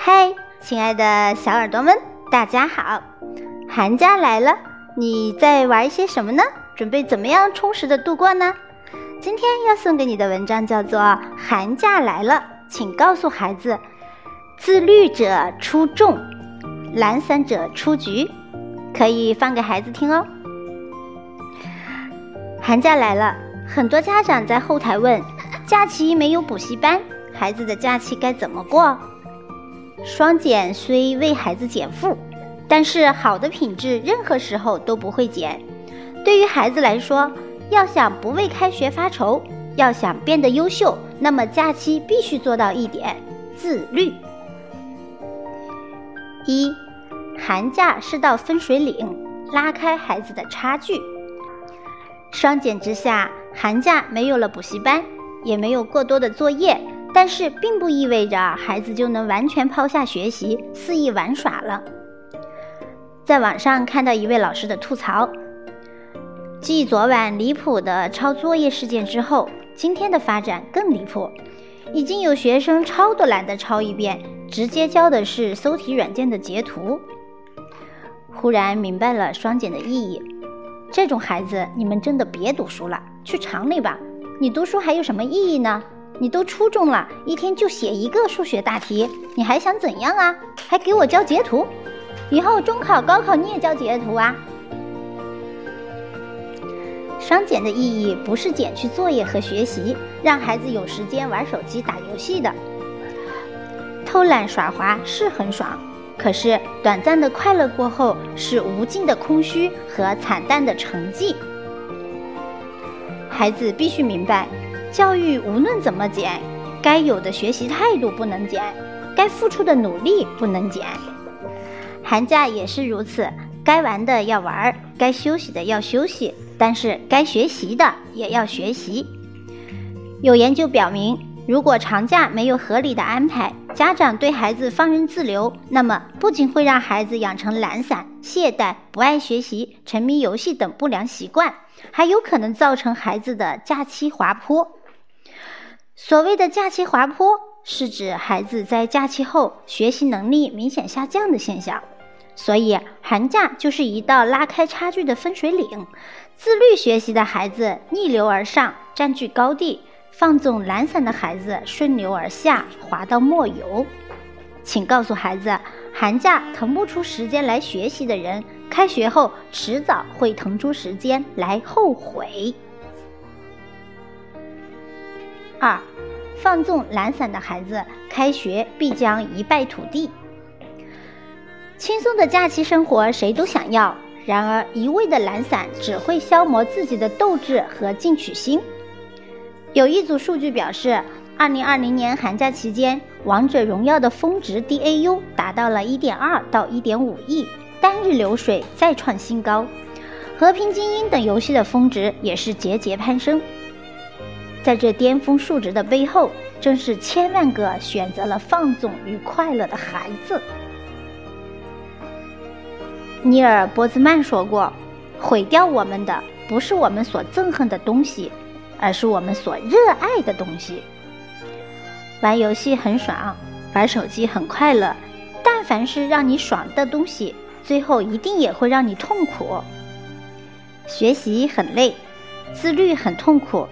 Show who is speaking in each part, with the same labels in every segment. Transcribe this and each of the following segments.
Speaker 1: 嗨，亲爱的小耳朵们，大家好！寒假来了，你在玩一些什么呢？准备怎么样充实的度过呢？今天要送给你的文章叫做《寒假来了》，请告诉孩子：自律者出众，懒散者出局。可以放给孩子听哦。寒假来了，很多家长在后台问：假期没有补习班，孩子的假期该怎么过？双减虽为孩子减负，但是好的品质任何时候都不会减。对于孩子来说，要想不为开学发愁，要想变得优秀，那么假期必须做到一点：自律。一，寒假是道分水岭，拉开孩子的差距。双减之下，寒假没有了补习班，也没有过多的作业。但是并不意味着孩子就能完全抛下学习肆意玩耍了。在网上看到一位老师的吐槽：继昨晚离谱的抄作业事件之后，今天的发展更离谱，已经有学生抄都懒得抄一遍，直接交的是搜题软件的截图。忽然明白了双减的意义，这种孩子你们真的别读书了，去厂里吧。你读书还有什么意义呢？你都初中了，一天就写一个数学大题，你还想怎样啊？还给我交截图？以后中考、高考你也交截图啊？双减的意义不是减去作业和学习，让孩子有时间玩手机、打游戏的。偷懒耍滑是很爽，可是短暂的快乐过后是无尽的空虚和惨淡的成绩。孩子必须明白。教育无论怎么减，该有的学习态度不能减，该付出的努力不能减。寒假也是如此，该玩的要玩，该休息的要休息，但是该学习的也要学习。有研究表明，如果长假没有合理的安排，家长对孩子放任自流，那么不仅会让孩子养成懒散、懈怠、不爱学习、沉迷游戏等不良习惯，还有可能造成孩子的假期滑坡。所谓的假期滑坡，是指孩子在假期后学习能力明显下降的现象。所以，寒假就是一道拉开差距的分水岭。自律学习的孩子逆流而上，占据高地；放纵懒散的孩子顺流而下，滑到末游。请告诉孩子，寒假腾不出时间来学习的人，开学后迟早会腾出时间来后悔。二，放纵懒散的孩子，开学必将一败涂地。轻松的假期生活谁都想要，然而一味的懒散只会消磨自己的斗志和进取心。有一组数据表示，二零二零年寒假期间，王者荣耀的峰值 DAU 达到了一点二到一点五亿，单日流水再创新高。和平精英等游戏的峰值也是节节攀升。在这巅峰数值的背后，正是千万个选择了放纵与快乐的孩子。尼尔·波兹曼说过：“毁掉我们的不是我们所憎恨的东西，而是我们所热爱的东西。”玩游戏很爽，玩手机很快乐，但凡是让你爽的东西，最后一定也会让你痛苦。学习很累，自律很痛苦。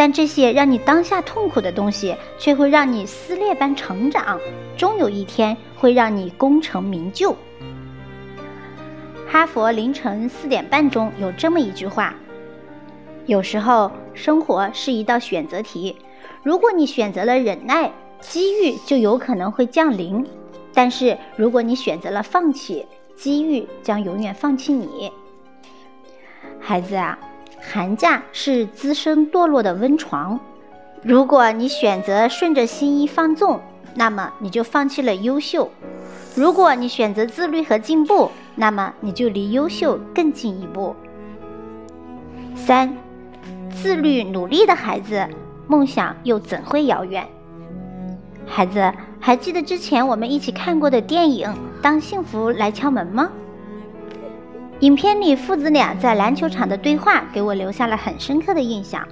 Speaker 1: 但这些让你当下痛苦的东西，却会让你撕裂般成长，终有一天会让你功成名就。哈佛凌晨四点半中有这么一句话：有时候生活是一道选择题，如果你选择了忍耐，机遇就有可能会降临；但是如果你选择了放弃，机遇将永远放弃你。孩子啊！寒假是滋生堕落的温床，如果你选择顺着心意放纵，那么你就放弃了优秀；如果你选择自律和进步，那么你就离优秀更近一步。三，自律努力的孩子，梦想又怎会遥远？孩子，还记得之前我们一起看过的电影《当幸福来敲门》吗？影片里父子俩在篮球场的对话给我留下了很深刻的印象。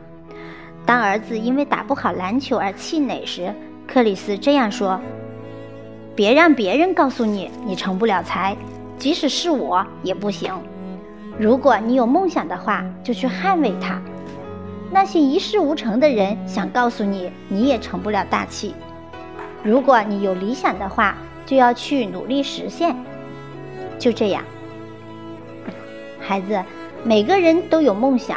Speaker 1: 当儿子因为打不好篮球而气馁时，克里斯这样说：“别让别人告诉你你成不了才，即使是我也不行。如果你有梦想的话，就去捍卫它。那些一事无成的人想告诉你你也成不了大器。如果你有理想的话，就要去努力实现。就这样，孩子，每个人都有梦想。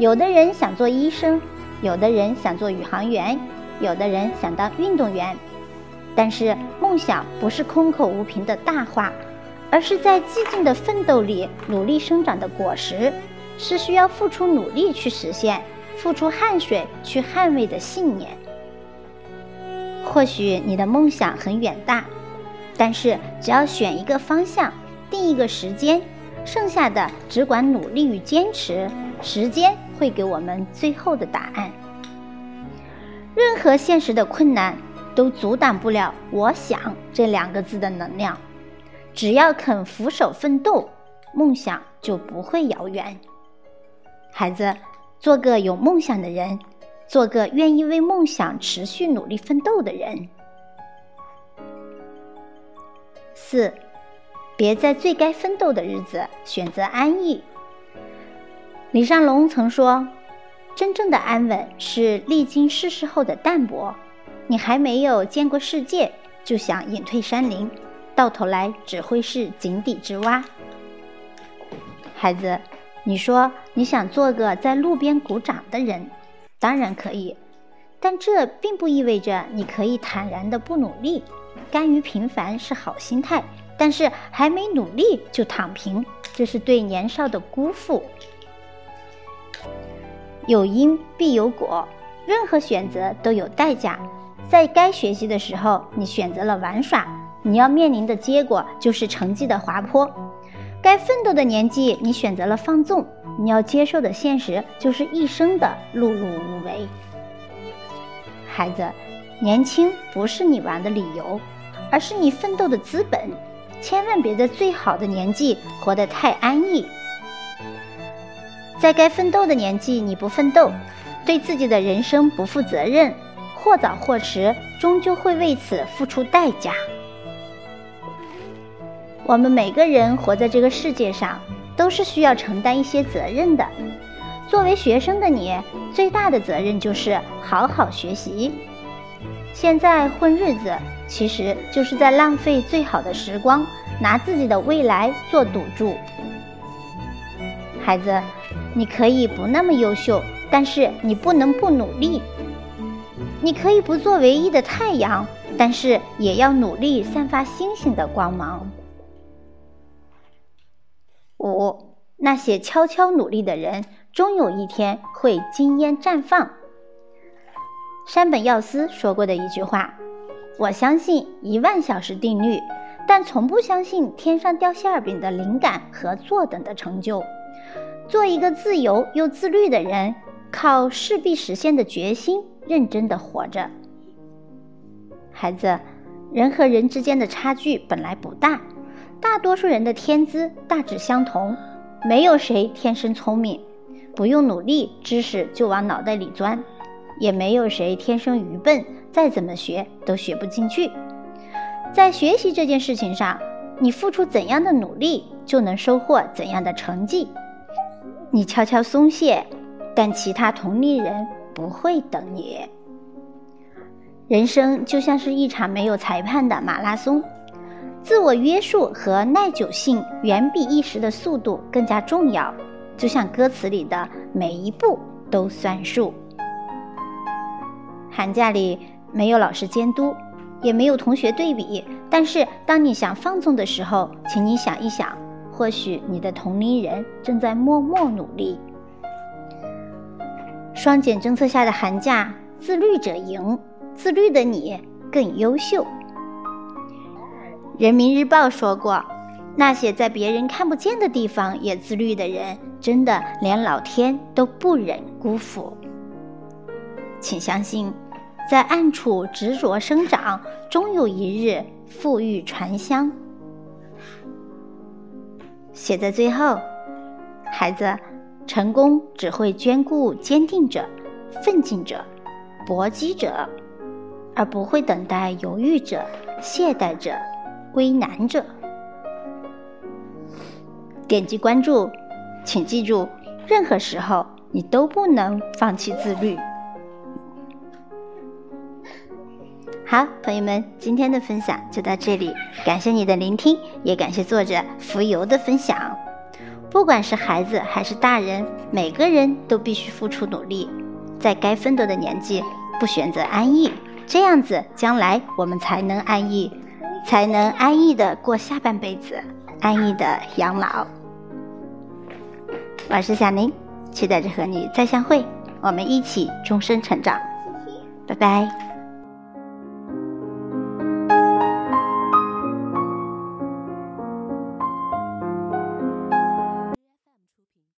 Speaker 1: 有的人想做医生，有的人想做宇航员，有的人想当运动员。但是，梦想不是空口无凭的大话，而是在寂静的奋斗里努力生长的果实，是需要付出努力去实现、付出汗水去捍卫的信念。或许你的梦想很远大，但是只要选一个方向，定一个时间，剩下的只管努力与坚持，时间。会给我们最后的答案。任何现实的困难都阻挡不了“我想”这两个字的能量。只要肯俯首奋斗，梦想就不会遥远。孩子，做个有梦想的人，做个愿意为梦想持续努力奋斗的人。四，别在最该奋斗的日子选择安逸。李尚龙曾说：“真正的安稳是历经世事后的淡泊。你还没有见过世界，就想隐退山林，到头来只会是井底之蛙。”孩子，你说你想做个在路边鼓掌的人，当然可以，但这并不意味着你可以坦然的不努力。甘于平凡是好心态，但是还没努力就躺平，这是对年少的辜负。有因必有果，任何选择都有代价。在该学习的时候，你选择了玩耍，你要面临的结果就是成绩的滑坡；该奋斗的年纪，你选择了放纵，你要接受的现实就是一生的碌碌无为。孩子，年轻不是你玩的理由，而是你奋斗的资本。千万别在最好的年纪活得太安逸。在该奋斗的年纪，你不奋斗，对自己的人生不负责任，或早或迟，终究会为此付出代价。我们每个人活在这个世界上，都是需要承担一些责任的。作为学生的你，最大的责任就是好好学习。现在混日子，其实就是在浪费最好的时光，拿自己的未来做赌注。孩子。你可以不那么优秀，但是你不能不努力。你可以不做唯一的太阳，但是也要努力散发星星的光芒。五，那些悄悄努力的人，终有一天会金烟绽放。山本耀司说过的一句话：“我相信一万小时定律，但从不相信天上掉馅饼的灵感和坐等的成就。”做一个自由又自律的人，靠势必实现的决心，认真的活着。孩子，人和人之间的差距本来不大，大多数人的天资大致相同，没有谁天生聪明，不用努力，知识就往脑袋里钻；也没有谁天生愚笨，再怎么学都学不进去。在学习这件事情上，你付出怎样的努力，就能收获怎样的成绩。你悄悄松懈，但其他同龄人不会等你。人生就像是一场没有裁判的马拉松，自我约束和耐久性远比一时的速度更加重要。就像歌词里的每一步都算数。寒假里没有老师监督，也没有同学对比，但是当你想放纵的时候，请你想一想。或许你的同龄人正在默默努力。双减政策下的寒假，自律者赢，自律的你更优秀。人民日报说过，那些在别人看不见的地方也自律的人，真的连老天都不忍辜负。请相信，在暗处执着生长，终有一日富裕传香。写在最后，孩子，成功只会眷顾坚定者、奋进者、搏击者。而不会等待犹豫者、懈怠者、为难者。点击关注，请记住，任何时候你都不能放弃自律。好，朋友们，今天的分享就到这里，感谢你的聆听，也感谢作者浮游的分享。不管是孩子还是大人，每个人都必须付出努力，在该奋斗的年纪不选择安逸，这样子将来我们才能安逸，才能安逸的过下半辈子，安逸的养老。我是小宁，期待着和你再相会，我们一起终身成长。拜拜。